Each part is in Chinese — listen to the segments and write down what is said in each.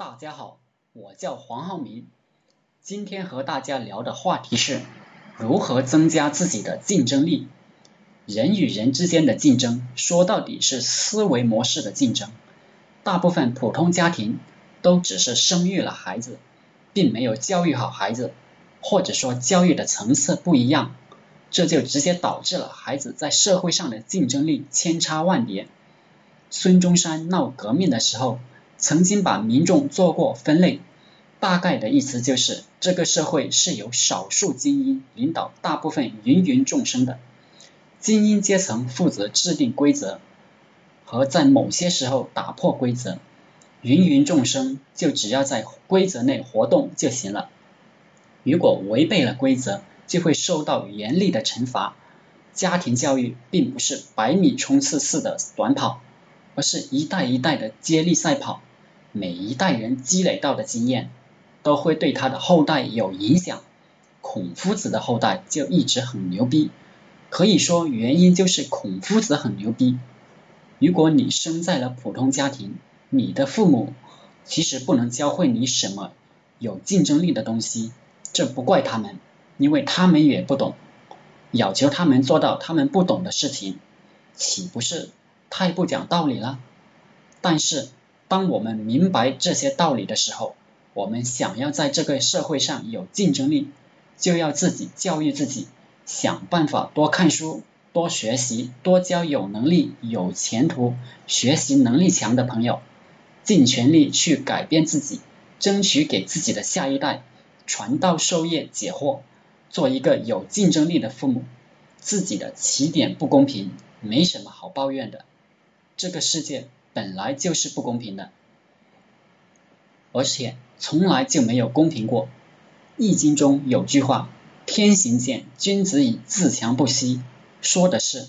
大家好，我叫黄浩明，今天和大家聊的话题是如何增加自己的竞争力。人与人之间的竞争，说到底是思维模式的竞争。大部分普通家庭都只是生育了孩子，并没有教育好孩子，或者说教育的层次不一样，这就直接导致了孩子在社会上的竞争力千差万别。孙中山闹革命的时候。曾经把民众做过分类，大概的意思就是这个社会是由少数精英领导大部分芸芸众生的，精英阶层负责制定规则和在某些时候打破规则，芸芸众生就只要在规则内活动就行了。如果违背了规则，就会受到严厉的惩罚。家庭教育并不是百米冲刺式的短跑，而是一代一代的接力赛跑。每一代人积累到的经验，都会对他的后代有影响。孔夫子的后代就一直很牛逼，可以说原因就是孔夫子很牛逼。如果你生在了普通家庭，你的父母其实不能教会你什么有竞争力的东西，这不怪他们，因为他们也不懂。要求他们做到他们不懂的事情，岂不是太不讲道理了？但是。当我们明白这些道理的时候，我们想要在这个社会上有竞争力，就要自己教育自己，想办法多看书、多学习、多交有能力、有前途、学习能力强的朋友，尽全力去改变自己，争取给自己的下一代传道授业解惑，做一个有竞争力的父母。自己的起点不公平，没什么好抱怨的。这个世界。本来就是不公平的，而且从来就没有公平过。易经中有句话：“天行健，君子以自强不息。”说的是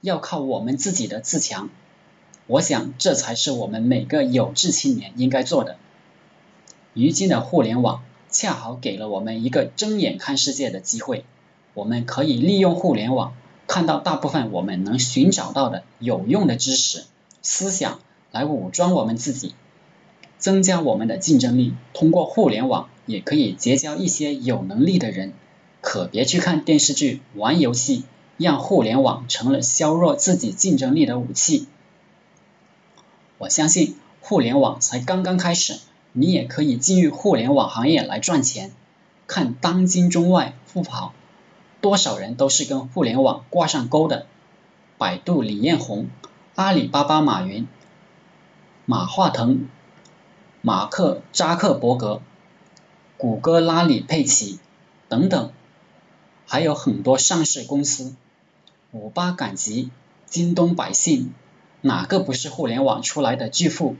要靠我们自己的自强。我想这才是我们每个有志青年应该做的。如今的互联网恰好给了我们一个睁眼看世界的机会，我们可以利用互联网看到大部分我们能寻找到的有用的知识。思想来武装我们自己，增加我们的竞争力。通过互联网也可以结交一些有能力的人。可别去看电视剧、玩游戏，让互联网成了削弱自己竞争力的武器。我相信互联网才刚刚开始，你也可以进入互联网行业来赚钱。看当今中外富豪，多少人都是跟互联网挂上钩的。百度李彦宏。阿里巴巴马云、马化腾、马克扎克伯格、谷歌拉里佩奇等等，还有很多上市公司，五八赶集、京东百姓，哪个不是互联网出来的巨富？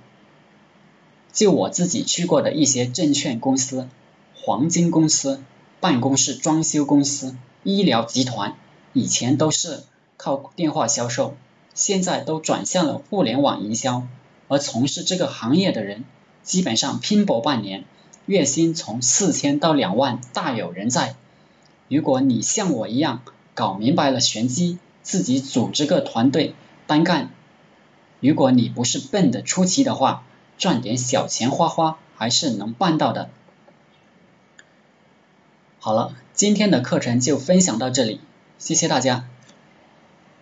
就我自己去过的一些证券公司、黄金公司、办公室装修公司、医疗集团，以前都是靠电话销售。现在都转向了互联网营销，而从事这个行业的人，基本上拼搏半年，月薪从四千到两万大有人在。如果你像我一样搞明白了玄机，自己组织个团队单干，如果你不是笨的出奇的话，赚点小钱花花还是能办到的。好了，今天的课程就分享到这里，谢谢大家。